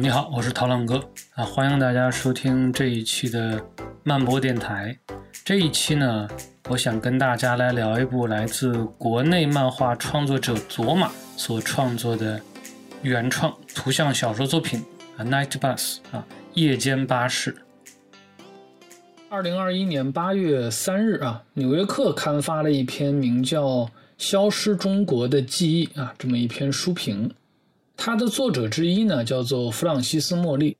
你好，我是陶浪哥啊，欢迎大家收听这一期的漫播电台。这一期呢，我想跟大家来聊一部来自国内漫画创作者佐马所创作的原创图像小说作品《啊 Night Bus》啊，夜间巴士。二零二一年八月三日啊，《纽约客》刊发了一篇名叫《消失中国的记忆》啊这么一篇书评。它的作者之一呢，叫做弗朗西斯·莫利。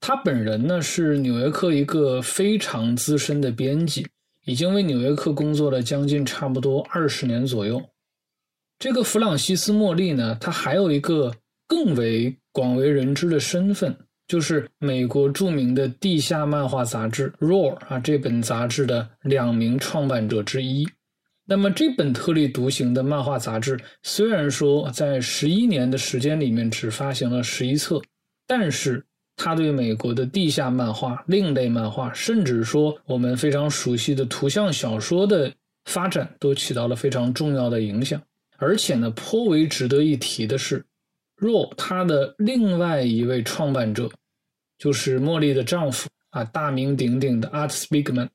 他本人呢是《纽约客》一个非常资深的编辑，已经为《纽约客》工作了将近差不多二十年左右。这个弗朗西斯·莫利呢，他还有一个更为广为人知的身份，就是美国著名的地下漫画杂志《Roar》啊这本杂志的两名创办者之一。那么这本特立独行的漫画杂志，虽然说在十一年的时间里面只发行了十一册，但是它对美国的地下漫画、另类漫画，甚至说我们非常熟悉的图像小说的发展，都起到了非常重要的影响。而且呢，颇为值得一提的是，若他的另外一位创办者，就是茉莉的丈夫啊，大名鼎鼎的 Art Spiegelman，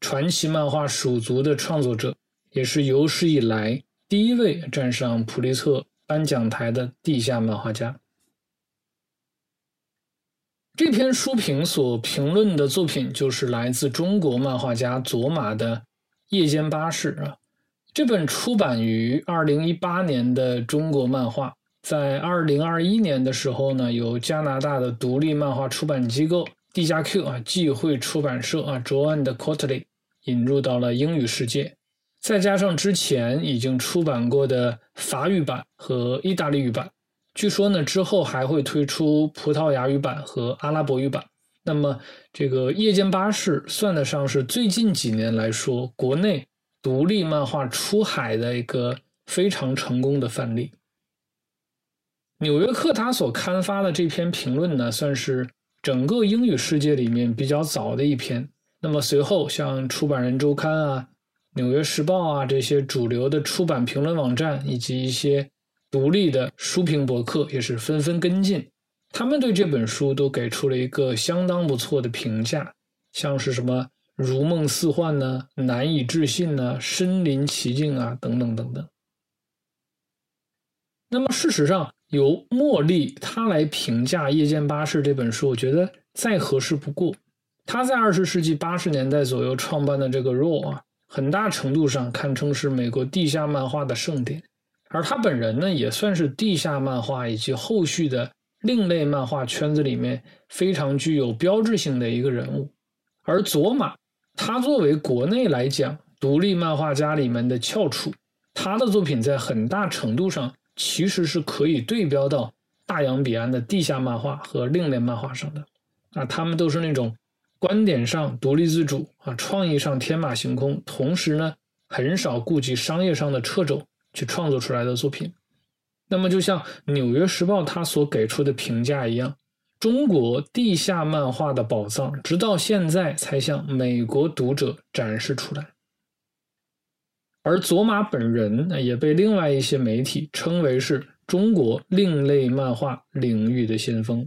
传奇漫画《鼠族》的创作者。也是有史以来第一位站上普利策颁奖台的地下漫画家。这篇书评所评论的作品就是来自中国漫画家佐马的《夜间巴士》啊。这本出版于二零一八年的中国漫画，在二零二一年的时候呢，由加拿大的独立漫画出版机构 D 加 Q 啊，际会出版社啊，Joan 的 Quarterly 引入到了英语世界。再加上之前已经出版过的法语版和意大利语版，据说呢之后还会推出葡萄牙语版和阿拉伯语版。那么这个夜间巴士算得上是最近几年来说国内独立漫画出海的一个非常成功的范例。纽约客他所刊发的这篇评论呢，算是整个英语世界里面比较早的一篇。那么随后像出版人周刊啊。《纽约时报》啊，这些主流的出版评论网站以及一些独立的书评博客也是纷纷跟进，他们对这本书都给出了一个相当不错的评价，像是什么如梦似幻呢、难以置信呢、身临其境啊等等等等。那么事实上，由茉莉她来评价《夜间巴士》这本书，我觉得再合适不过。他在二十世纪八十年代左右创办的这个《RAW》啊。很大程度上堪称是美国地下漫画的盛典，而他本人呢，也算是地下漫画以及后续的另类漫画圈子里面非常具有标志性的一个人物。而佐马，他作为国内来讲独立漫画家里面的翘楚，他的作品在很大程度上其实是可以对标到大洋彼岸的地下漫画和另类漫画上的。啊，他们都是那种。观点上独立自主啊，创意上天马行空，同时呢，很少顾及商业上的掣肘去创作出来的作品。那么，就像《纽约时报》他所给出的评价一样，中国地下漫画的宝藏，直到现在才向美国读者展示出来。而佐马本人，也被另外一些媒体称为是中国另类漫画领域的先锋。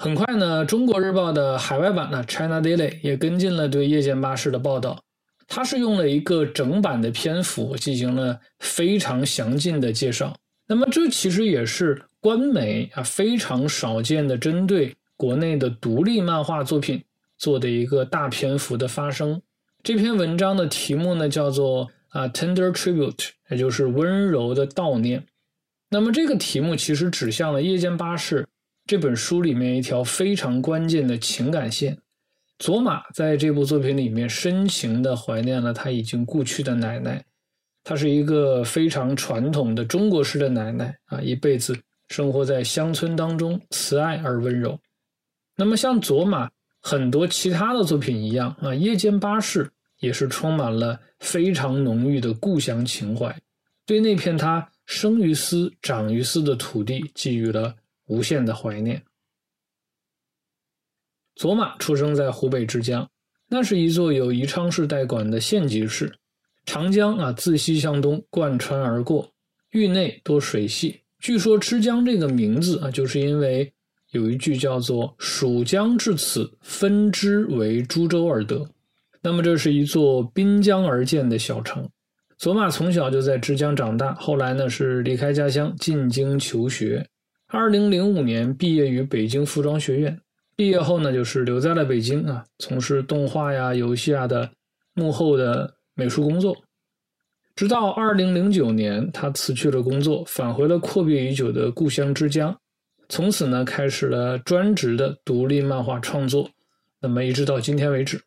很快呢，《中国日报》的海外版呢，《China Daily》也跟进了对夜间巴士的报道。它是用了一个整版的篇幅进行了非常详尽的介绍。那么，这其实也是官媒啊非常少见的针对国内的独立漫画作品做的一个大篇幅的发声。这篇文章的题目呢叫做啊《Tender Tribute》，也就是温柔的悼念。那么，这个题目其实指向了夜间巴士。这本书里面一条非常关键的情感线，佐马在这部作品里面深情的怀念了他已经故去的奶奶。她是一个非常传统的中国式的奶奶啊，一辈子生活在乡村当中，慈爱而温柔。那么像佐马很多其他的作品一样啊，《夜间巴士》也是充满了非常浓郁的故乡情怀，对那片他生于斯、长于斯的土地寄予了。无限的怀念。左马出生在湖北之江，那是一座有宜昌市代管的县级市。长江啊，自西向东贯穿而过，域内多水系据说之江这个名字啊，就是因为有一句叫做“蜀江至此分支为株洲而得”。那么这是一座滨江而建的小城。左马从小就在之江长大，后来呢是离开家乡进京求学。二零零五年毕业于北京服装学院，毕业后呢就是留在了北京啊，从事动画呀、游戏啊的幕后的美术工作。直到二零零九年，他辞去了工作，返回了阔别已久的故乡之江，从此呢开始了专职的独立漫画创作。那么一直到今天为止。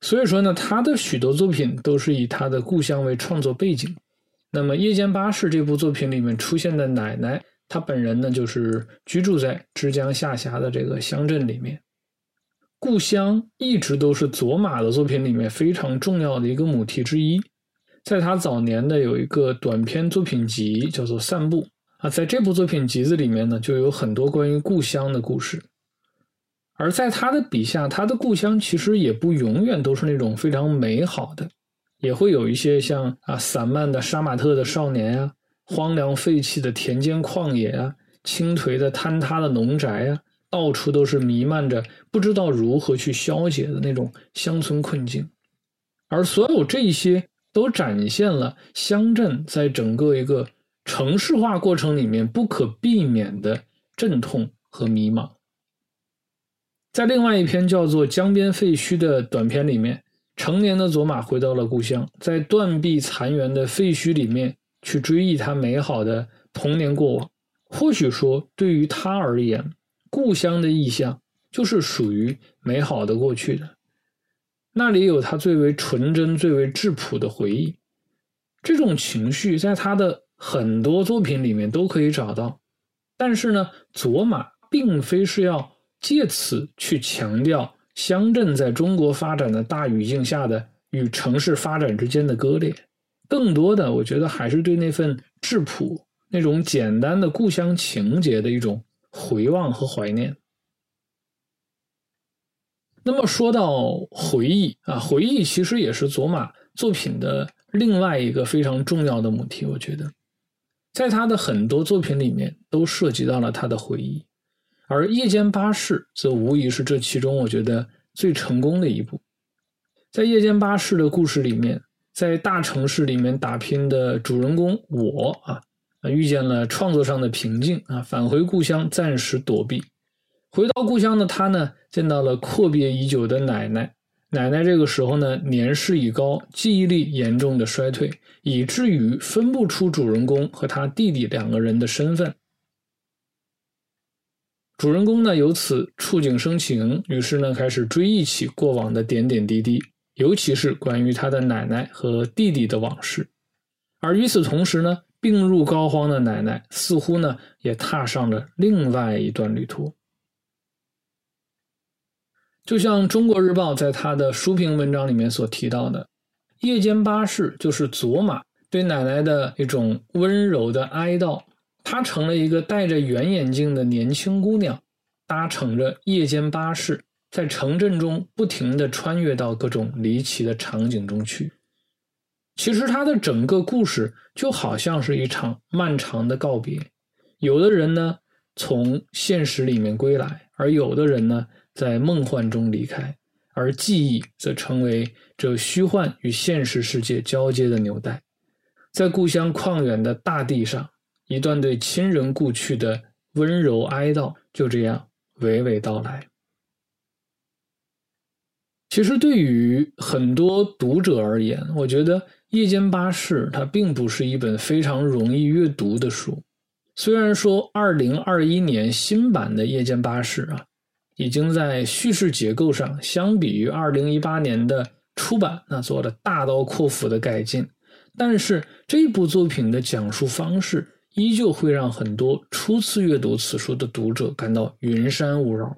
所以说呢，他的许多作品都是以他的故乡为创作背景。那么《夜间巴士》这部作品里面出现的奶奶，他本人呢就是居住在枝江下辖的这个乡镇里面。故乡一直都是佐马的作品里面非常重要的一个母题之一。在他早年的有一个短篇作品集叫做《散步》啊，在这部作品集子里面呢，就有很多关于故乡的故事。而在他的笔下，他的故乡其实也不永远都是那种非常美好的，也会有一些像啊散漫的杀马特的少年啊，荒凉废弃的田间旷野啊，倾颓的坍塌的农宅啊，到处都是弥漫着不知道如何去消解的那种乡村困境。而所有这些都展现了乡镇在整个一个城市化过程里面不可避免的阵痛和迷茫。在另外一篇叫做《江边废墟》的短片里面，成年的佐马回到了故乡，在断壁残垣的废墟里面去追忆他美好的童年过往。或许说，对于他而言，故乡的意象就是属于美好的过去的，那里有他最为纯真、最为质朴的回忆。这种情绪在他的很多作品里面都可以找到。但是呢，佐马并非是要。借此去强调乡镇在中国发展的大语境下的与城市发展之间的割裂，更多的我觉得还是对那份质朴、那种简单的故乡情节的一种回望和怀念。那么说到回忆啊，回忆其实也是佐马作品的另外一个非常重要的母题。我觉得，在他的很多作品里面都涉及到了他的回忆。而《夜间巴士》则无疑是这其中我觉得最成功的一部。在《夜间巴士》的故事里面，在大城市里面打拼的主人公我啊，遇见了创作上的瓶颈啊，返回故乡暂时躲避。回到故乡的他呢，见到了阔别已久的奶奶。奶奶这个时候呢，年事已高，记忆力严重的衰退，以至于分不出主人公和他弟弟两个人的身份。主人公呢由此触景生情，于是呢开始追忆起过往的点点滴滴，尤其是关于他的奶奶和弟弟的往事。而与此同时呢，病入膏肓的奶奶似乎呢也踏上了另外一段旅途。就像《中国日报》在他的书评文章里面所提到的，《夜间巴士》就是佐马对奶奶的一种温柔的哀悼。她成了一个戴着圆眼镜的年轻姑娘，搭乘着夜间巴士，在城镇中不停地穿越到各种离奇的场景中去。其实，她的整个故事就好像是一场漫长的告别。有的人呢，从现实里面归来；而有的人呢，在梦幻中离开。而记忆则成为这虚幻与现实世界交接的纽带，在故乡旷远的大地上。一段对亲人故去的温柔哀悼，就这样娓娓道来。其实，对于很多读者而言，我觉得《夜间巴士》它并不是一本非常容易阅读的书。虽然说，二零二一年新版的《夜间巴士》啊，已经在叙事结构上，相比于二零一八年的出版，那做了大刀阔斧的改进，但是这部作品的讲述方式。依旧会让很多初次阅读此书的读者感到云山雾绕，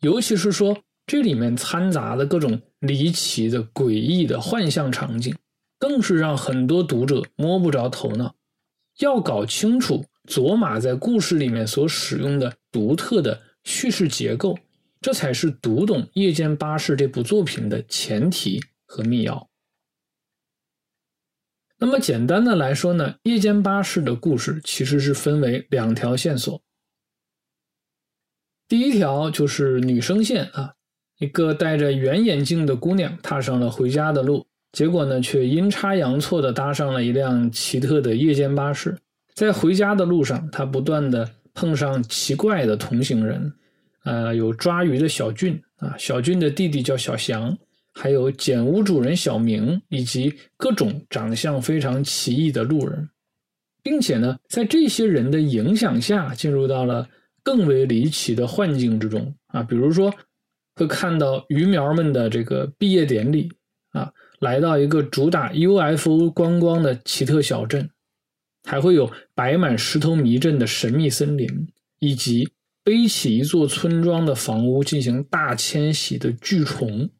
尤其是说这里面掺杂的各种离奇的、诡异的幻象场景，更是让很多读者摸不着头脑。要搞清楚佐马在故事里面所使用的独特的叙事结构，这才是读懂《夜间巴士》这部作品的前提和密钥。那么简单的来说呢，夜间巴士的故事其实是分为两条线索。第一条就是女生线啊，一个戴着圆眼镜的姑娘踏上了回家的路，结果呢却阴差阳错的搭上了一辆奇特的夜间巴士。在回家的路上，她不断的碰上奇怪的同行人，呃，有抓鱼的小俊啊，小俊的弟弟叫小翔，还有简屋主人小明，以及各种长相非常奇异的路人，并且呢，在这些人的影响下，进入到了。更为离奇的幻境之中啊，比如说会看到鱼苗们的这个毕业典礼啊，来到一个主打 UFO 观光的奇特小镇，还会有摆满石头迷阵的神秘森林，以及背起一座村庄的房屋进行大迁徙的巨虫。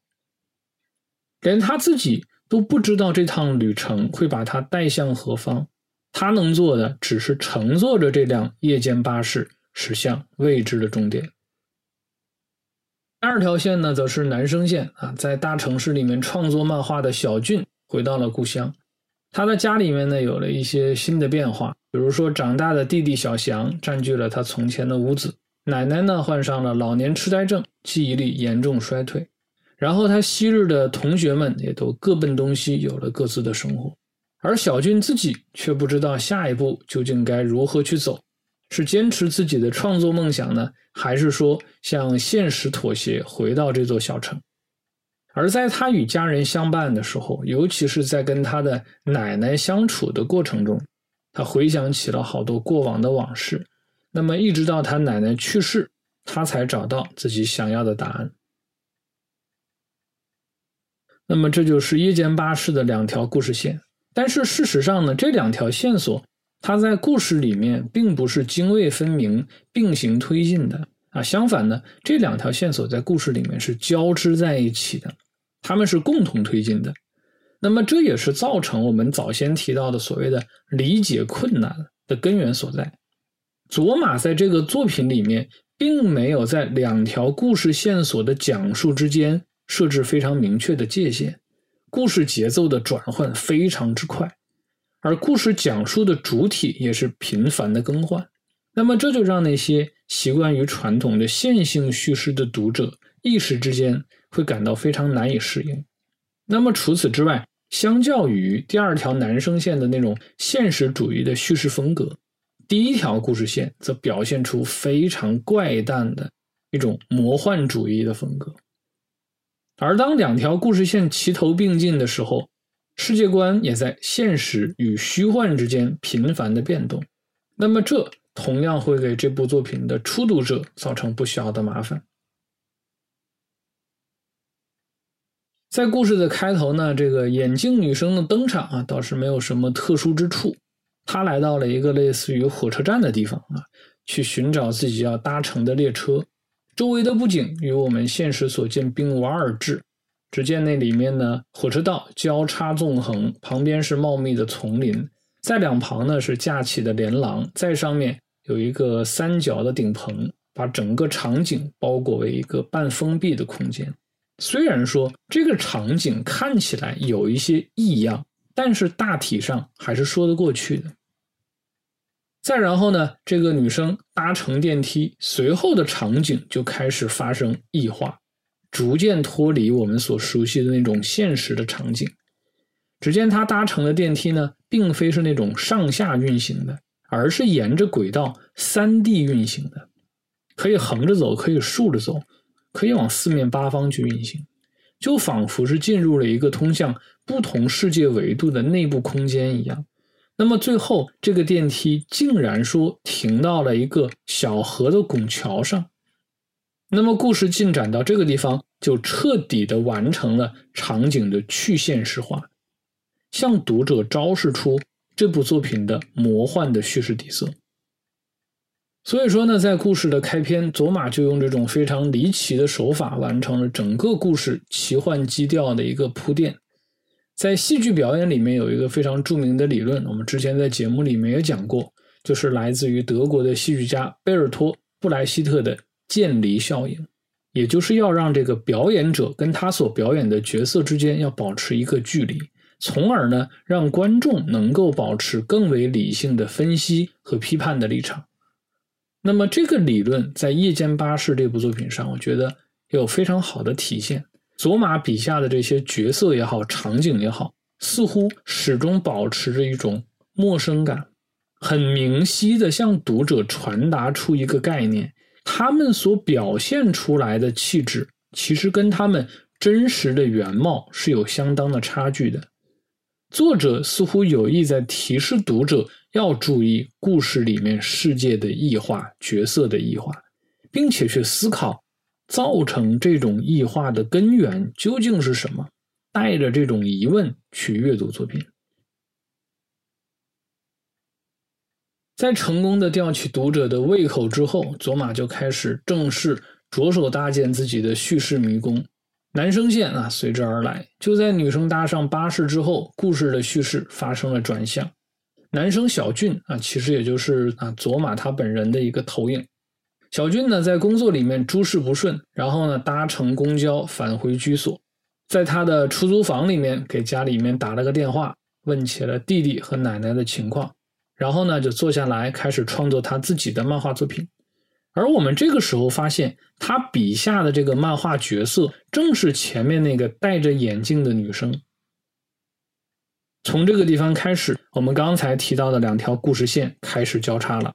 连他自己都不知道这趟旅程会把他带向何方，他能做的只是乘坐着这辆夜间巴士。驶向未知的终点。第二条线呢，则是男生线啊，在大城市里面创作漫画的小俊回到了故乡。他的家里面呢，有了一些新的变化，比如说长大的弟弟小翔占据了他从前的屋子，奶奶呢患上了老年痴呆症，记忆力严重衰退。然后他昔日的同学们也都各奔东西，有了各自的生活，而小俊自己却不知道下一步究竟该如何去走。是坚持自己的创作梦想呢，还是说向现实妥协，回到这座小城？而在他与家人相伴的时候，尤其是在跟他的奶奶相处的过程中，他回想起了好多过往的往事。那么，一直到他奶奶去世，他才找到自己想要的答案。那么，这就是夜间巴士的两条故事线。但是事实上呢，这两条线索。它在故事里面并不是泾渭分明、并行推进的啊，相反呢，这两条线索在故事里面是交织在一起的，他们是共同推进的。那么这也是造成我们早先提到的所谓的理解困难的根源所在。佐马在这个作品里面并没有在两条故事线索的讲述之间设置非常明确的界限，故事节奏的转换非常之快。而故事讲述的主体也是频繁的更换，那么这就让那些习惯于传统的线性叙事的读者一时之间会感到非常难以适应。那么除此之外，相较于第二条男生线的那种现实主义的叙事风格，第一条故事线则表现出非常怪诞的一种魔幻主义的风格。而当两条故事线齐头并进的时候，世界观也在现实与虚幻之间频繁的变动，那么这同样会给这部作品的初读者造成不小的麻烦。在故事的开头呢，这个眼镜女生的登场啊，倒是没有什么特殊之处。她来到了一个类似于火车站的地方啊，去寻找自己要搭乘的列车。周围的布景与我们现实所见并无二致。只见那里面呢，火车道交叉纵横，旁边是茂密的丛林，在两旁呢是架起的连廊，在上面有一个三角的顶棚，把整个场景包裹为一个半封闭的空间。虽然说这个场景看起来有一些异样，但是大体上还是说得过去的。再然后呢，这个女生搭乘电梯，随后的场景就开始发生异化。逐渐脱离我们所熟悉的那种现实的场景。只见他搭乘的电梯呢，并非是那种上下运行的，而是沿着轨道三 D 运行的，可以横着走，可以竖着走，可以往四面八方去运行，就仿佛是进入了一个通向不同世界维度的内部空间一样。那么最后，这个电梯竟然说停到了一个小河的拱桥上。那么故事进展到这个地方，就彻底的完成了场景的去现实化，向读者昭示出这部作品的魔幻的叙事底色。所以说呢，在故事的开篇，佐马就用这种非常离奇的手法，完成了整个故事奇幻基调的一个铺垫。在戏剧表演里面有一个非常著名的理论，我们之前在节目里面也讲过，就是来自于德国的戏剧家贝尔托·布莱希特的。渐离效应，也就是要让这个表演者跟他所表演的角色之间要保持一个距离，从而呢让观众能够保持更为理性的分析和批判的立场。那么这个理论在《夜间巴士》这部作品上，我觉得有非常好的体现。佐马笔下的这些角色也好，场景也好，似乎始终保持着一种陌生感，很明晰的向读者传达出一个概念：他们所表现出来的气质，其实跟他们真实的原貌是有相当的差距的。作者似乎有意在提示读者要注意故事里面世界的异化、角色的异化，并且去思考造成这种异化的根源究竟是什么。带着这种疑问去阅读作品，在成功的吊起读者的胃口之后，佐马就开始正式着手搭建自己的叙事迷宫。男生线啊随之而来，就在女生搭上巴士之后，故事的叙事发生了转向。男生小俊啊，其实也就是啊佐马他本人的一个投影。小俊呢，在工作里面诸事不顺，然后呢搭乘公交返回居所，在他的出租房里面给家里面打了个电话，问起了弟弟和奶奶的情况，然后呢就坐下来开始创作他自己的漫画作品。而我们这个时候发现，他笔下的这个漫画角色，正是前面那个戴着眼镜的女生。从这个地方开始，我们刚才提到的两条故事线开始交叉了，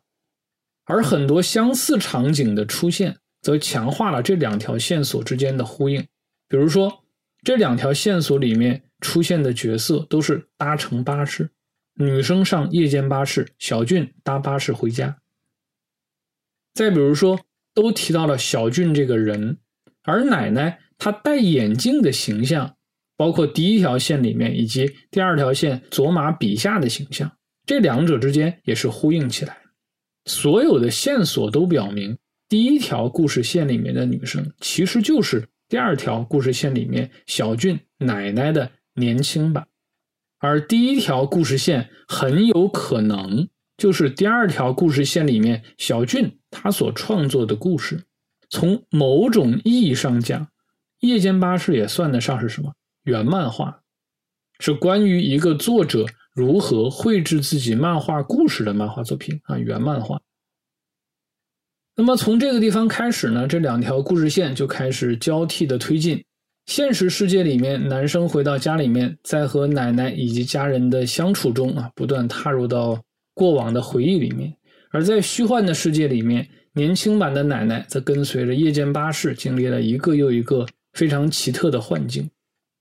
而很多相似场景的出现，则强化了这两条线索之间的呼应。比如说，这两条线索里面出现的角色都是搭乘巴士，女生上夜间巴士，小俊搭巴士回家。再比如说，都提到了小俊这个人，而奶奶她戴眼镜的形象，包括第一条线里面以及第二条线佐马笔下的形象，这两者之间也是呼应起来。所有的线索都表明，第一条故事线里面的女生其实就是第二条故事线里面小俊奶奶的年轻版，而第一条故事线很有可能。就是第二条故事线里面，小俊他所创作的故事，从某种意义上讲，《夜间巴士》也算得上是什么原漫画，是关于一个作者如何绘制自己漫画故事的漫画作品啊，原漫画。那么从这个地方开始呢，这两条故事线就开始交替的推进。现实世界里面，男生回到家里面，在和奶奶以及家人的相处中啊，不断踏入到。过往的回忆里面，而在虚幻的世界里面，年轻版的奶奶则跟随着夜间巴士，经历了一个又一个非常奇特的幻境。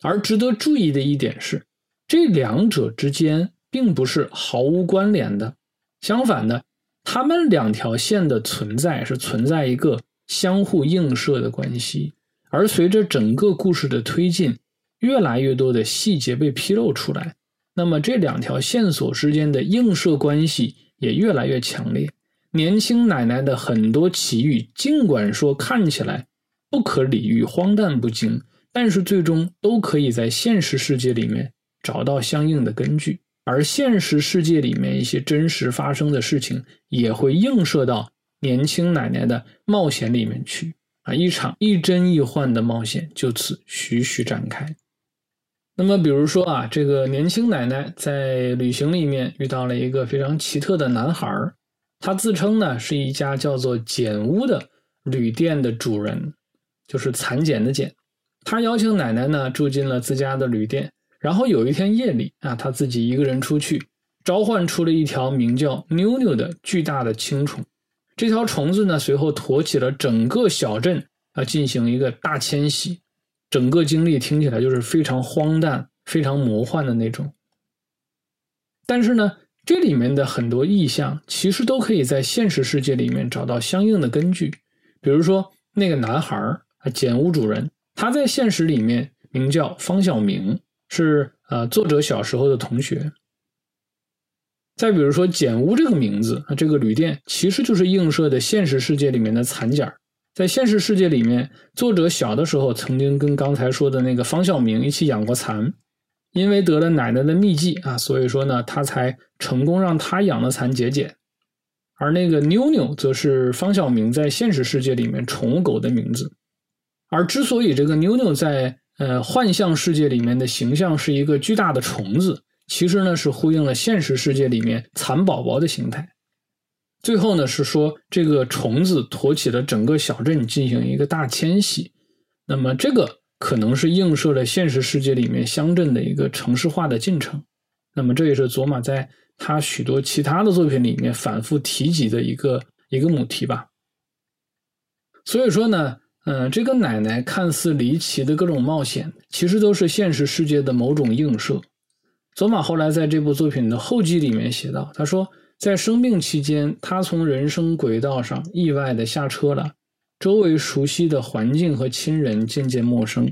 而值得注意的一点是，这两者之间并不是毫无关联的，相反的，他们两条线的存在是存在一个相互映射的关系。而随着整个故事的推进，越来越多的细节被披露出来。那么这两条线索之间的映射关系也越来越强烈。年轻奶奶的很多奇遇，尽管说看起来不可理喻、荒诞不经，但是最终都可以在现实世界里面找到相应的根据。而现实世界里面一些真实发生的事情，也会映射到年轻奶奶的冒险里面去。啊，一场亦真亦幻的冒险就此徐徐展开。那么，比如说啊，这个年轻奶奶在旅行里面遇到了一个非常奇特的男孩儿，他自称呢是一家叫做“简屋”的旅店的主人，就是蚕茧的茧。他邀请奶奶呢住进了自家的旅店，然后有一天夜里啊，他自己一个人出去，召唤出了一条名叫妞妞的巨大的青虫。这条虫子呢，随后驮起了整个小镇啊，进行一个大迁徙。整个经历听起来就是非常荒诞、非常魔幻的那种，但是呢，这里面的很多意象其实都可以在现实世界里面找到相应的根据。比如说，那个男孩儿啊，简屋主人，他在现实里面名叫方晓明，是呃作者小时候的同学。再比如说，简屋这个名字啊，这个旅店其实就是映射的现实世界里面的蚕茧在现实世界里面，作者小的时候曾经跟刚才说的那个方晓明一起养过蚕，因为得了奶奶的秘技啊，所以说呢，他才成功让他养的蚕节俭。而那个妞妞，则是方小明在现实世界里面宠物狗的名字。而之所以这个妞妞在呃，幻象世界里面的形象是一个巨大的虫子，其实呢是呼应了现实世界里面蚕宝宝的形态。最后呢是说这个虫子驮起了整个小镇进行一个大迁徙，那么这个可能是映射了现实世界里面乡镇的一个城市化的进程。那么这也是佐玛在他许多其他的作品里面反复提及的一个一个母题吧。所以说呢，嗯，这个奶奶看似离奇的各种冒险，其实都是现实世界的某种映射。佐玛后来在这部作品的后记里面写道，他说。在生病期间，他从人生轨道上意外的下车了，周围熟悉的环境和亲人渐渐陌生，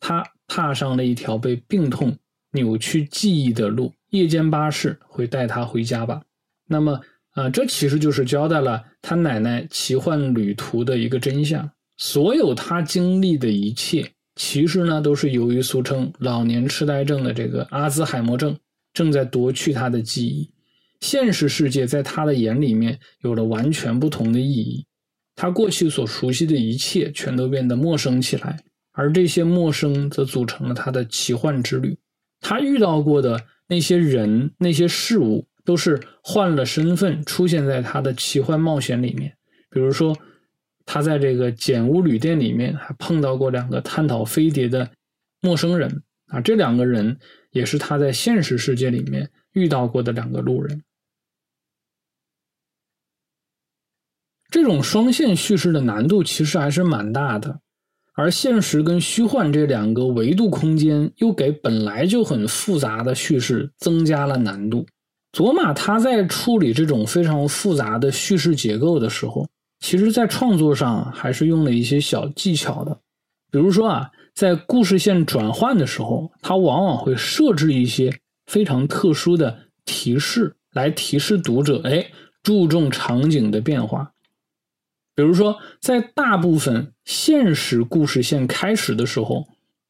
他踏上了一条被病痛扭曲记忆的路。夜间巴士会带他回家吧？那么，啊，这其实就是交代了他奶奶奇幻旅途的一个真相。所有他经历的一切，其实呢，都是由于俗称老年痴呆症的这个阿兹海默症正在夺去他的记忆。现实世界在他的眼里面有了完全不同的意义，他过去所熟悉的一切全都变得陌生起来，而这些陌生则组成了他的奇幻之旅。他遇到过的那些人、那些事物，都是换了身份出现在他的奇幻冒险里面。比如说，他在这个简屋旅店里面还碰到过两个探讨飞碟的陌生人啊，这两个人也是他在现实世界里面遇到过的两个路人。这种双线叙事的难度其实还是蛮大的，而现实跟虚幻这两个维度空间又给本来就很复杂的叙事增加了难度。佐玛他在处理这种非常复杂的叙事结构的时候，其实在创作上还是用了一些小技巧的。比如说啊，在故事线转换的时候，它往往会设置一些非常特殊的提示，来提示读者，哎，注重场景的变化。比如说，在大部分现实故事线开始的时候，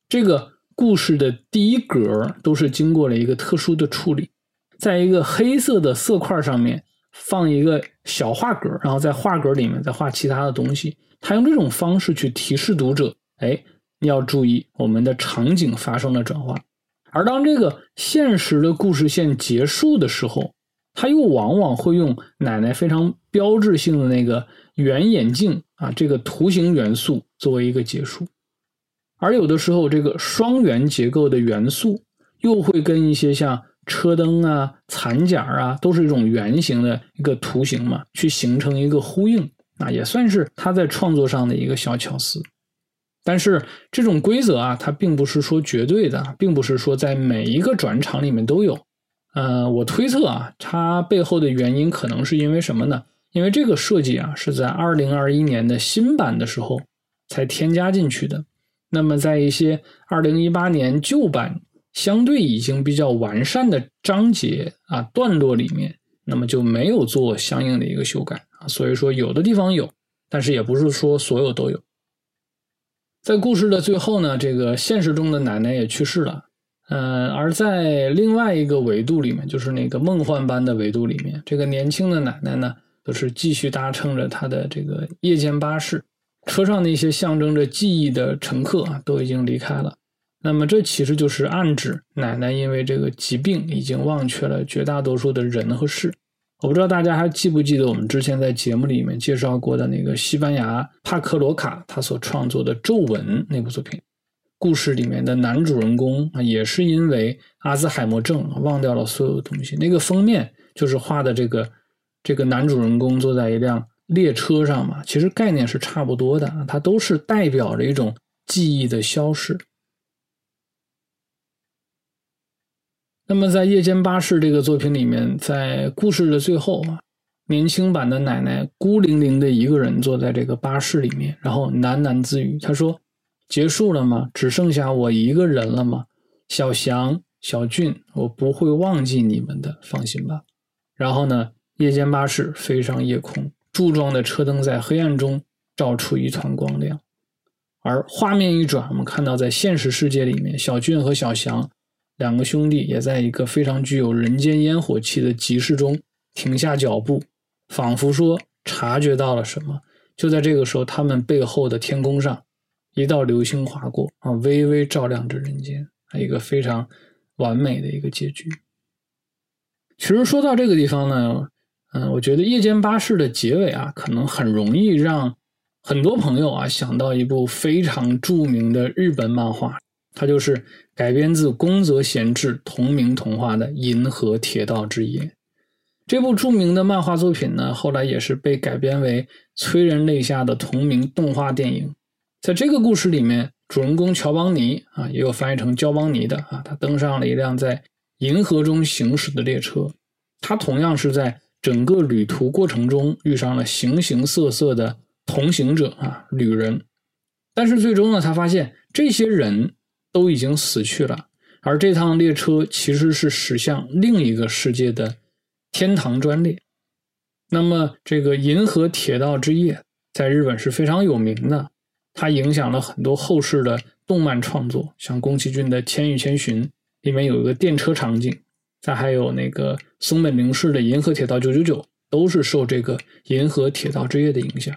这个故事的第一格都是经过了一个特殊的处理，在一个黑色的色块上面放一个小画格，然后在画格里面再画其他的东西。他用这种方式去提示读者：哎，你要注意我们的场景发生了转化。而当这个现实的故事线结束的时候，他又往往会用奶奶非常标志性的那个。圆眼镜啊，这个图形元素作为一个结束，而有的时候这个双圆结构的元素又会跟一些像车灯啊、残甲啊，都是一种圆形的一个图形嘛，去形成一个呼应啊，也算是他在创作上的一个小巧思。但是这种规则啊，它并不是说绝对的，并不是说在每一个转场里面都有。呃，我推测啊，它背后的原因可能是因为什么呢？因为这个设计啊是在二零二一年的新版的时候才添加进去的，那么在一些二零一八年旧版相对已经比较完善的章节啊段落里面，那么就没有做相应的一个修改啊，所以说有的地方有，但是也不是说所有都有。在故事的最后呢，这个现实中的奶奶也去世了，嗯，而在另外一个维度里面，就是那个梦幻般的维度里面，这个年轻的奶奶呢。就是继续搭乘着她的这个夜间巴士，车上那些象征着记忆的乘客啊，都已经离开了。那么这其实就是暗指奶奶因为这个疾病已经忘却了绝大多数的人和事。我不知道大家还记不记得我们之前在节目里面介绍过的那个西班牙帕克罗卡他所创作的《皱纹》那部作品，故事里面的男主人公啊，也是因为阿兹海默症忘掉了所有的东西。那个封面就是画的这个。这个男主人公坐在一辆列车上嘛，其实概念是差不多的，它都是代表着一种记忆的消逝。那么在《夜间巴士》这个作品里面，在故事的最后啊，年轻版的奶奶孤零零的一个人坐在这个巴士里面，然后喃喃自语：“他说，结束了吗？只剩下我一个人了吗？小翔、小俊，我不会忘记你们的，放心吧。”然后呢？夜间巴士飞上夜空，柱状的车灯在黑暗中照出一团光亮。而画面一转，我们看到在现实世界里面，小俊和小翔两个兄弟也在一个非常具有人间烟火气的集市中停下脚步，仿佛说察觉到了什么。就在这个时候，他们背后的天空上一道流星划过啊，微微照亮着人间，一个非常完美的一个结局。其实说到这个地方呢，嗯，我觉得《夜间巴士》的结尾啊，可能很容易让很多朋友啊想到一部非常著名的日本漫画，它就是改编自宫泽贤治同名童话的《银河铁道之夜》。这部著名的漫画作品呢，后来也是被改编为催人泪下的同名动画电影。在这个故事里面，主人公乔邦尼啊，也有翻译成焦邦尼的啊，他登上了一辆在银河中行驶的列车。他同样是在整个旅途过程中遇上了形形色色的同行者啊，旅人。但是最终呢，他发现这些人都已经死去了，而这趟列车其实是驶向另一个世界的。天堂专列，那么这个《银河铁道之夜》在日本是非常有名的，它影响了很多后世的动漫创作，像宫崎骏的《千与千寻》里面有一个电车场景，再还有那个松本零士的《银河铁道九九九》，都是受这个《银河铁道之夜》的影响。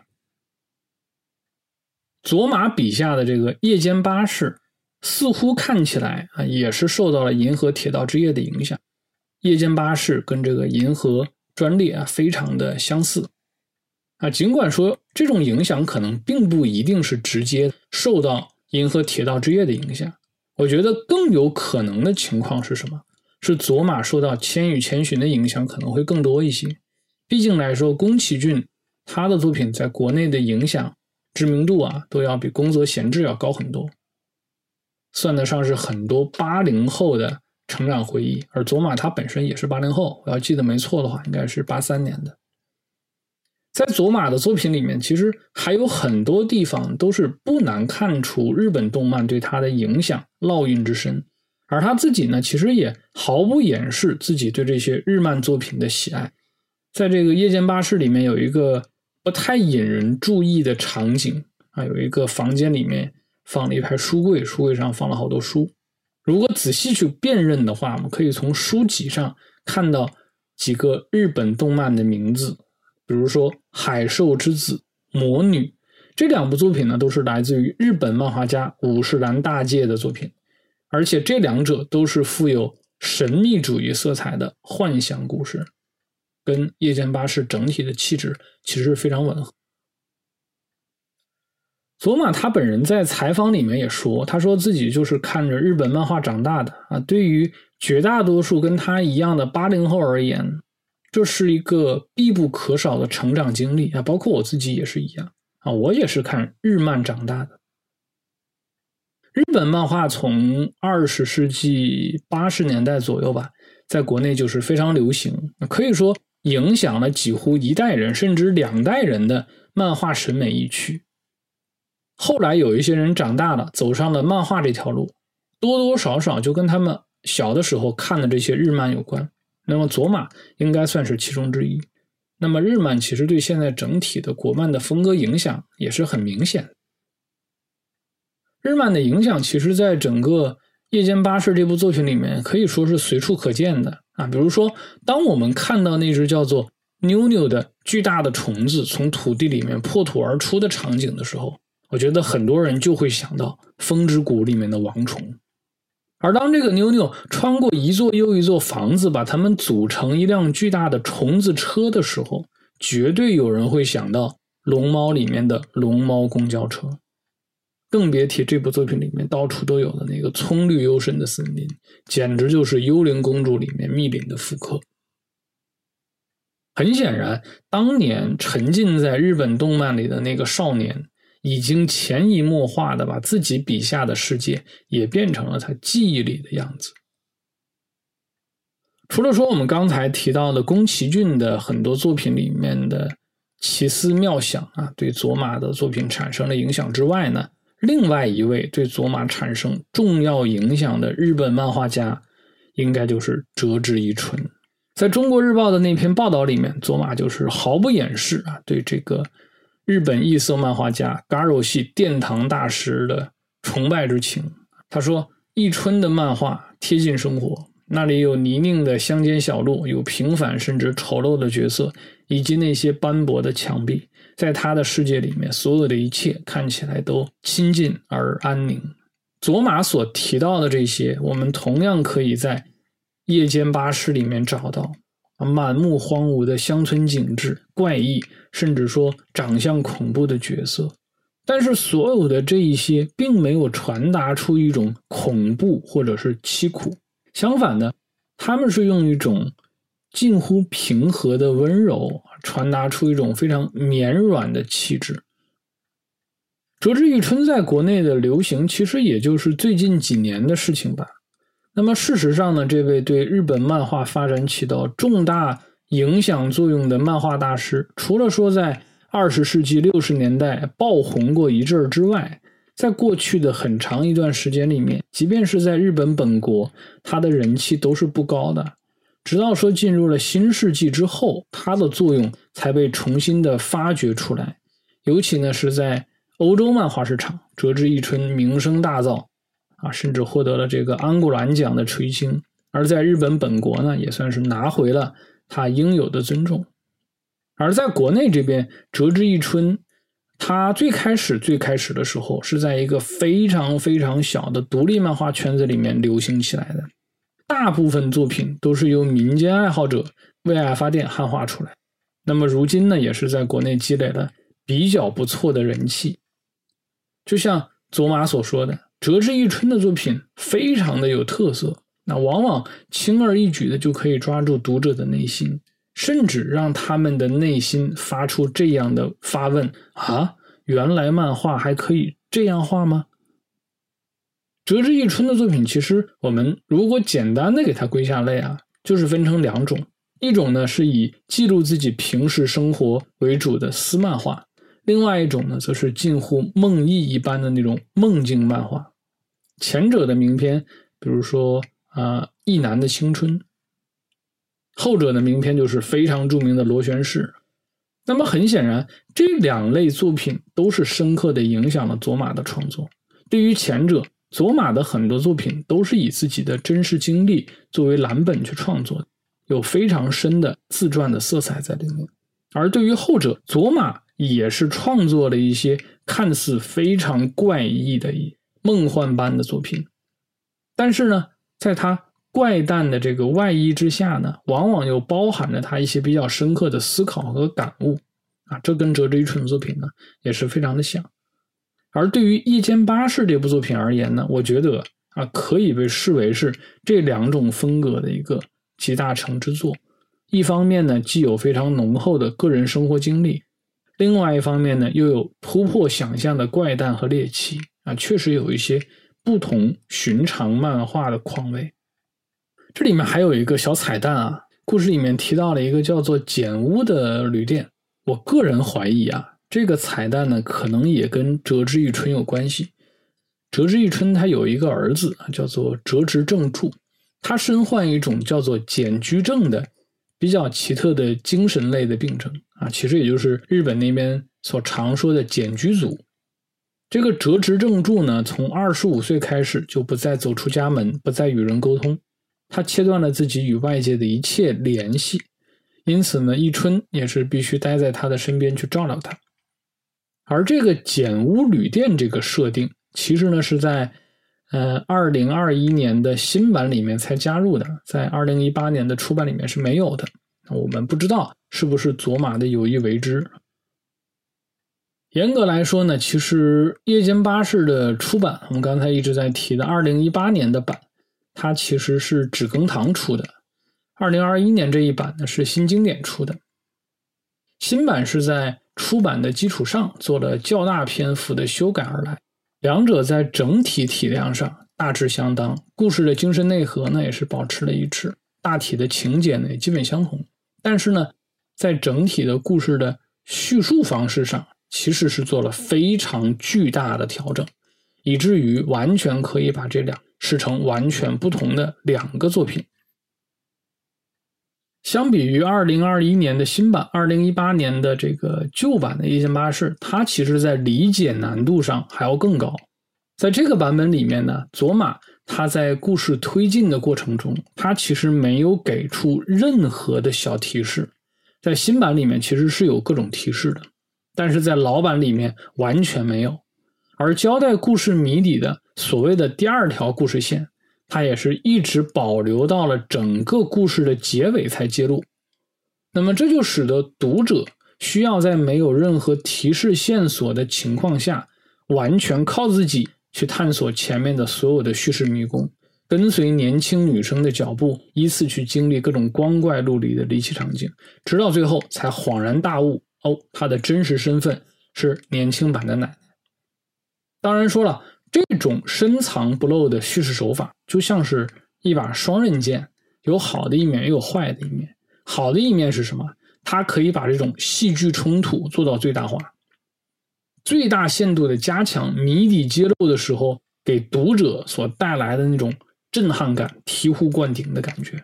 佐马笔下的这个夜间巴士，似乎看起来啊，也是受到了《银河铁道之夜》的影响。夜间巴士跟这个银河专列啊，非常的相似啊。尽管说这种影响可能并不一定是直接受到银河铁道之夜的影响，我觉得更有可能的情况是什么？是佐马受到千与千寻的影响可能会更多一些。毕竟来说，宫崎骏他的作品在国内的影响知名度啊，都要比宫泽贤治要高很多，算得上是很多八零后的。成长回忆，而佐马他本身也是八零后，我要记得没错的话，应该是八三年的。在佐马的作品里面，其实还有很多地方都是不难看出日本动漫对他的影响烙印之深，而他自己呢，其实也毫不掩饰自己对这些日漫作品的喜爱。在这个夜间巴士里面，有一个不太引人注意的场景啊，有一个房间里面放了一排书柜，书柜上放了好多书。如果仔细去辨认的话，我们可以从书籍上看到几个日本动漫的名字，比如说《海兽之子》《魔女》这两部作品呢，都是来自于日本漫画家武士兰大介的作品，而且这两者都是富有神秘主义色彩的幻想故事，跟夜间巴士整体的气质其实非常吻合。佐马他本人在采访里面也说，他说自己就是看着日本漫画长大的啊。对于绝大多数跟他一样的八零后而言，这是一个必不可少的成长经历啊。包括我自己也是一样啊，我也是看日漫长大的。日本漫画从二十世纪八十年代左右吧，在国内就是非常流行，可以说影响了几乎一代人甚至两代人的漫画审美意趣。后来有一些人长大了，走上了漫画这条路，多多少少就跟他们小的时候看的这些日漫有关。那么佐马应该算是其中之一。那么日漫其实对现在整体的国漫的风格影响也是很明显。日漫的影响其实在整个《夜间巴士》这部作品里面可以说是随处可见的啊。比如说，当我们看到那只叫做妞妞的巨大的虫子从土地里面破土而出的场景的时候，我觉得很多人就会想到《风之谷》里面的王虫，而当这个妞妞穿过一座又一座房子，把它们组成一辆巨大的虫子车的时候，绝对有人会想到《龙猫》里面的龙猫公交车，更别提这部作品里面到处都有的那个葱绿幽深的森林，简直就是《幽灵公主》里面密林的复刻。很显然，当年沉浸在日本动漫里的那个少年。已经潜移默化的把自己笔下的世界也变成了他记忆里的样子。除了说我们刚才提到的宫崎骏的很多作品里面的奇思妙想啊，对佐马的作品产生了影响之外呢，另外一位对佐马产生重要影响的日本漫画家，应该就是折枝一春。在中国日报的那篇报道里面，佐马就是毫不掩饰啊，对这个。日本异色漫画家 Garo 系殿堂大师的崇拜之情。他说：“一春的漫画贴近生活，那里有泥泞的乡间小路，有平凡甚至丑陋的角色，以及那些斑驳的墙壁。在他的世界里面，所有的一切看起来都亲近而安宁。佐马所提到的这些，我们同样可以在《夜间巴士》里面找到，满目荒芜的乡村景致，怪异甚至说长相恐怖的角色。但是，所有的这一些并没有传达出一种恐怖或者是凄苦，相反的，他们是用一种近乎平和的温柔，传达出一种非常绵软的气质。折枝玉春在国内的流行，其实也就是最近几年的事情吧。那么事实上呢，这位对日本漫画发展起到重大影响作用的漫画大师，除了说在二十世纪六十年代爆红过一阵儿之外，在过去的很长一段时间里面，即便是在日本本国，他的人气都是不高的。直到说进入了新世纪之后，他的作用才被重新的发掘出来，尤其呢是在。欧洲漫画市场，折枝一春名声大噪，啊，甚至获得了这个安古兰奖的垂青。而在日本本国呢，也算是拿回了他应有的尊重。而在国内这边，折枝一春，他最开始最开始的时候，是在一个非常非常小的独立漫画圈子里面流行起来的，大部分作品都是由民间爱好者为爱发电汉化出来。那么如今呢，也是在国内积累了比较不错的人气。就像佐马所说的，折枝一春的作品非常的有特色，那往往轻而易举的就可以抓住读者的内心，甚至让他们的内心发出这样的发问：啊，原来漫画还可以这样画吗？折枝一春的作品，其实我们如果简单的给它归下类啊，就是分成两种，一种呢是以记录自己平时生活为主的私漫画。另外一种呢，则是近乎梦呓一般的那种梦境漫画。前者的名篇，比如说啊，《一男的青春》；后者的名篇就是非常著名的《螺旋式》。那么很显然，这两类作品都是深刻的影响了佐马的创作。对于前者，佐马的很多作品都是以自己的真实经历作为蓝本去创作，有非常深的自传的色彩在里面。而对于后者，佐马。也是创作了一些看似非常怪异的梦幻般的作品，但是呢，在他怪诞的这个外衣之下呢，往往又包含着他一些比较深刻的思考和感悟啊，这跟折枝一春作品呢也是非常的像。而对于《夜间巴士》这部作品而言呢，我觉得啊，可以被视为是这两种风格的一个集大成之作。一方面呢，既有非常浓厚的个人生活经历。另外一方面呢，又有突破想象的怪诞和猎奇啊，确实有一些不同寻常漫画的况味。这里面还有一个小彩蛋啊，故事里面提到了一个叫做简屋的旅店。我个人怀疑啊，这个彩蛋呢，可能也跟折枝一春有关系。折枝一春他有一个儿子叫做折枝正助，他身患一种叫做简居症的比较奇特的精神类的病症。啊，其实也就是日本那边所常说的简居组。这个折直正助呢，从二十五岁开始就不再走出家门，不再与人沟通，他切断了自己与外界的一切联系。因此呢，一春也是必须待在他的身边去照料他。而这个简屋旅店这个设定，其实呢是在呃二零二一年的新版里面才加入的，在二零一八年的初版里面是没有的。我们不知道是不是佐马的有意为之。严格来说呢，其实《夜间巴士》的出版，我们刚才一直在提的二零一八年的版，它其实是止耕堂出的；二零二一年这一版呢是新经典出的。新版是在出版的基础上做了较大篇幅的修改而来，两者在整体体量上大致相当，故事的精神内核呢也是保持了一致，大体的情节呢也基本相同。但是呢，在整体的故事的叙述方式上，其实是做了非常巨大的调整，以至于完全可以把这两视成完全不同的两个作品。相比于二零二一年的新版，二零一八年的这个旧版的《夜间巴士》，它其实在理解难度上还要更高。在这个版本里面呢，佐马。他在故事推进的过程中，他其实没有给出任何的小提示。在新版里面，其实是有各种提示的，但是在老版里面完全没有。而交代故事谜底的所谓的第二条故事线，他也是一直保留到了整个故事的结尾才揭露。那么这就使得读者需要在没有任何提示线索的情况下，完全靠自己去探索前面的所有的叙事迷宫，跟随年轻女生的脚步，依次去经历各种光怪陆离的离奇场景，直到最后才恍然大悟：哦，她的真实身份是年轻版的奶奶。当然说了，这种深藏不露的叙事手法，就像是一把双刃剑，有好的一面，也有坏的一面。好的一面是什么？它可以把这种戏剧冲突做到最大化，最大限度的加强谜底揭露的时候给读者所带来的那种震撼感、醍醐灌顶的感觉。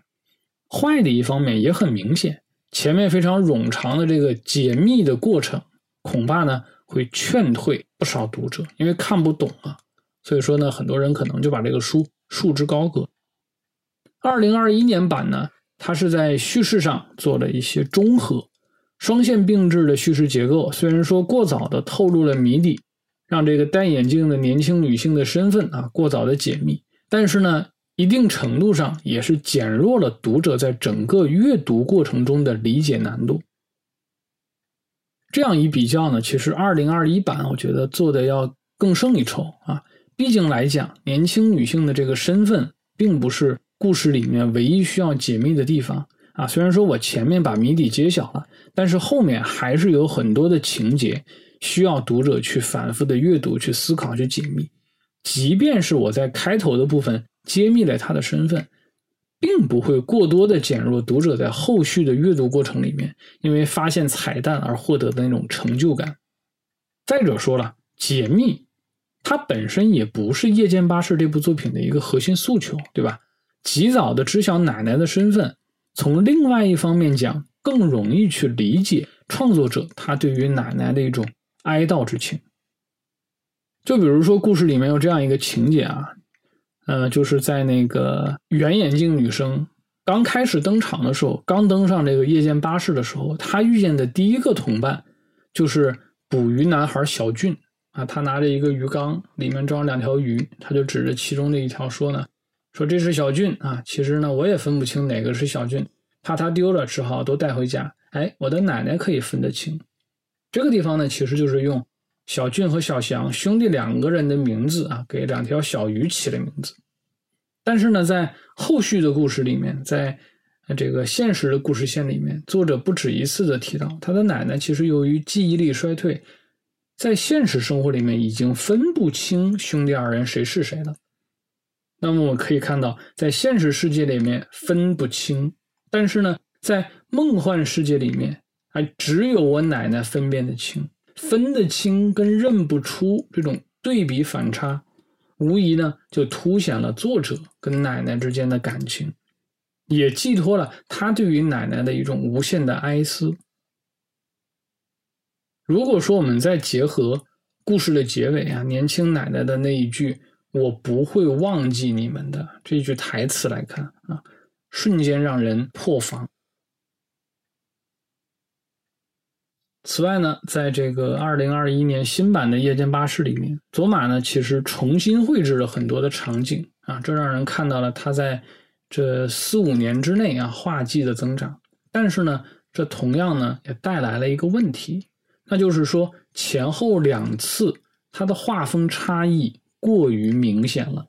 坏的一方面也很明显，前面非常冗长的这个解密的过程，恐怕呢。会劝退不少读者，因为看不懂啊，所以说呢，很多人可能就把这个书束之高阁。二零二一年版呢，它是在叙事上做了一些中和，双线并置的叙事结构，虽然说过早的透露了谜底，让这个戴眼镜的年轻女性的身份啊过早的解密，但是呢，一定程度上也是减弱了读者在整个阅读过程中的理解难度。这样一比较呢，其实二零二一版我觉得做的要更胜一筹啊。毕竟来讲，年轻女性的这个身份并不是故事里面唯一需要解密的地方啊。虽然说我前面把谜底揭晓了，但是后面还是有很多的情节需要读者去反复的阅读、去思考、去解密。即便是我在开头的部分揭秘了她的身份。并不会过多的减弱读者在后续的阅读过程里面，因为发现彩蛋而获得的那种成就感。再者说了，解密它本身也不是《夜间巴士》这部作品的一个核心诉求，对吧？及早的知晓奶奶的身份，从另外一方面讲，更容易去理解创作者他对于奶奶的一种哀悼之情。就比如说，故事里面有这样一个情节啊。呃，就是在那个圆眼镜女生刚开始登场的时候，刚登上这个夜间巴士的时候，她遇见的第一个同伴就是捕鱼男孩小俊啊。他拿着一个鱼缸，里面装两条鱼，他就指着其中的一条说呢：“说这是小俊啊。”其实呢，我也分不清哪个是小俊，怕他丢了，只好都带回家。哎，我的奶奶可以分得清。这个地方呢，其实就是用。小俊和小祥兄弟两个人的名字啊，给两条小鱼起了名字。但是呢，在后续的故事里面，在这个现实的故事线里面，作者不止一次的提到，他的奶奶其实由于记忆力衰退，在现实生活里面已经分不清兄弟二人谁是谁了。那么我们可以看到，在现实世界里面分不清，但是呢，在梦幻世界里面，还只有我奶奶分辨得清。分得清跟认不出这种对比反差，无疑呢就凸显了作者跟奶奶之间的感情，也寄托了他对于奶奶的一种无限的哀思。如果说我们再结合故事的结尾啊，年轻奶奶的那一句“我不会忘记你们的”这句台词来看啊，瞬间让人破防。此外呢，在这个二零二一年新版的《夜间巴士》里面，佐玛呢其实重新绘制了很多的场景啊，这让人看到了他在这四五年之内啊画技的增长。但是呢，这同样呢也带来了一个问题，那就是说前后两次它的画风差异过于明显了。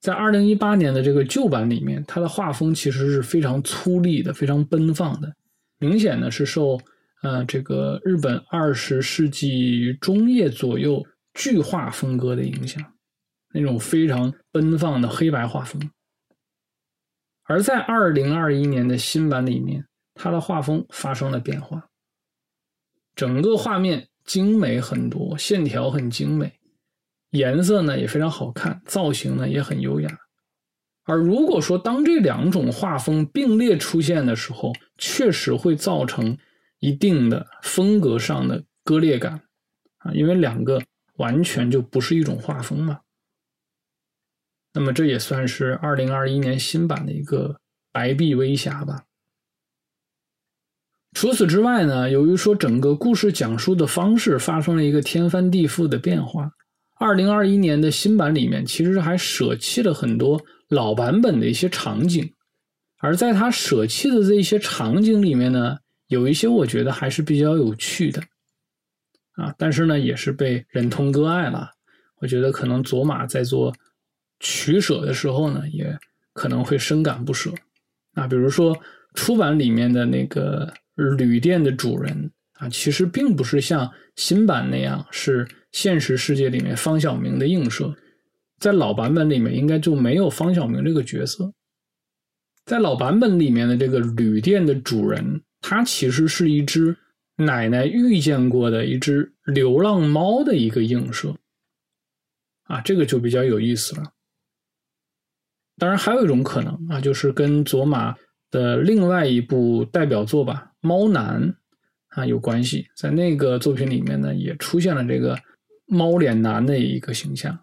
在二零一八年的这个旧版里面，他的画风其实是非常粗粝的，非常奔放的，明显的是受。呃，这个日本二十世纪中叶左右巨画风格的影响，那种非常奔放的黑白画风。而在二零二一年的新版里面，它的画风发生了变化，整个画面精美很多，线条很精美，颜色呢也非常好看，造型呢也很优雅。而如果说当这两种画风并列出现的时候，确实会造成。一定的风格上的割裂感啊，因为两个完全就不是一种画风嘛。那么这也算是二零二一年新版的一个白璧微瑕吧。除此之外呢，由于说整个故事讲述的方式发生了一个天翻地覆的变化，二零二一年的新版里面其实还舍弃了很多老版本的一些场景，而在他舍弃的这些场景里面呢，有一些我觉得还是比较有趣的，啊，但是呢也是被忍痛割爱了。我觉得可能佐马在做取舍的时候呢，也可能会深感不舍。啊，比如说出版里面的那个。旅店的主人啊，其实并不是像新版那样是现实世界里面方晓明的映射，在老版本里面应该就没有方晓明这个角色。在老版本里面的这个旅店的主人，他其实是一只奶奶遇见过的一只流浪猫的一个映射，啊，这个就比较有意思了。当然，还有一种可能啊，就是跟佐马的另外一部代表作吧。猫男啊，有关系，在那个作品里面呢，也出现了这个猫脸男的一个形象。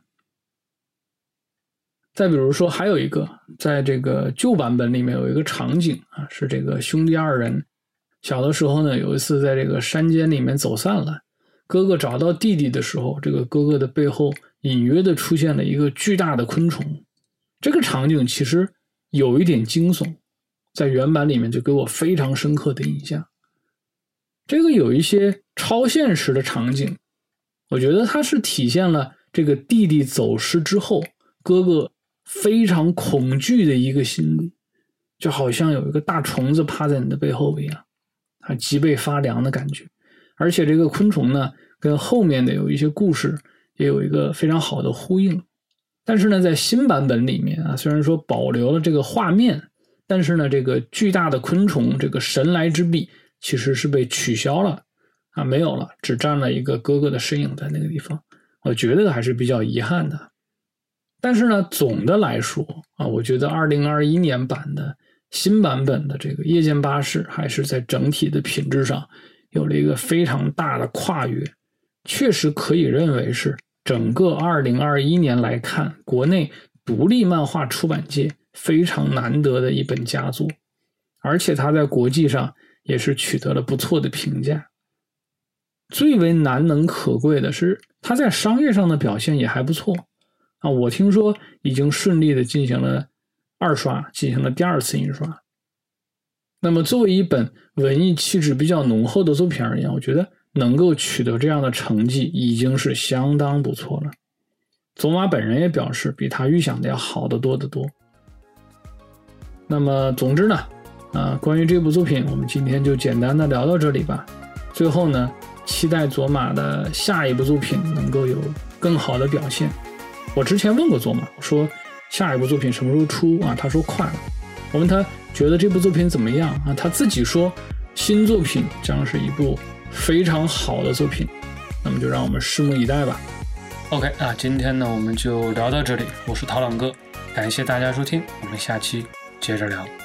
再比如说，还有一个，在这个旧版本里面有一个场景啊，是这个兄弟二人小的时候呢，有一次在这个山间里面走散了，哥哥找到弟弟的时候，这个哥哥的背后隐约的出现了一个巨大的昆虫，这个场景其实有一点惊悚。在原版里面就给我非常深刻的印象。这个有一些超现实的场景，我觉得它是体现了这个弟弟走失之后，哥哥非常恐惧的一个心理，就好像有一个大虫子趴在你的背后一样，啊，脊背发凉的感觉。而且这个昆虫呢，跟后面的有一些故事也有一个非常好的呼应。但是呢，在新版本里面啊，虽然说保留了这个画面。但是呢，这个巨大的昆虫，这个神来之笔，其实是被取消了啊，没有了，只占了一个哥哥的身影在那个地方，我觉得还是比较遗憾的。但是呢，总的来说啊，我觉得二零二一年版的新版本的这个夜间巴士，还是在整体的品质上有了一个非常大的跨越，确实可以认为是整个二零二一年来看，国内独立漫画出版界。非常难得的一本佳作，而且他在国际上也是取得了不错的评价。最为难能可贵的是，他在商业上的表现也还不错啊！我听说已经顺利的进行了二刷，进行了第二次印刷。那么，作为一本文艺气质比较浓厚的作品而言，我觉得能够取得这样的成绩已经是相当不错了。佐马本人也表示，比他预想的要好得多得多。那么，总之呢，啊，关于这部作品，我们今天就简单的聊到这里吧。最后呢，期待佐马的下一部作品能够有更好的表现。我之前问过佐马，我说下一部作品什么时候出啊？他说快了。我问他觉得这部作品怎么样啊？他自己说新作品将是一部非常好的作品。那么就让我们拭目以待吧。OK 啊，今天呢我们就聊到这里。我是陶朗哥，感谢大家收听，我们下期。接着聊。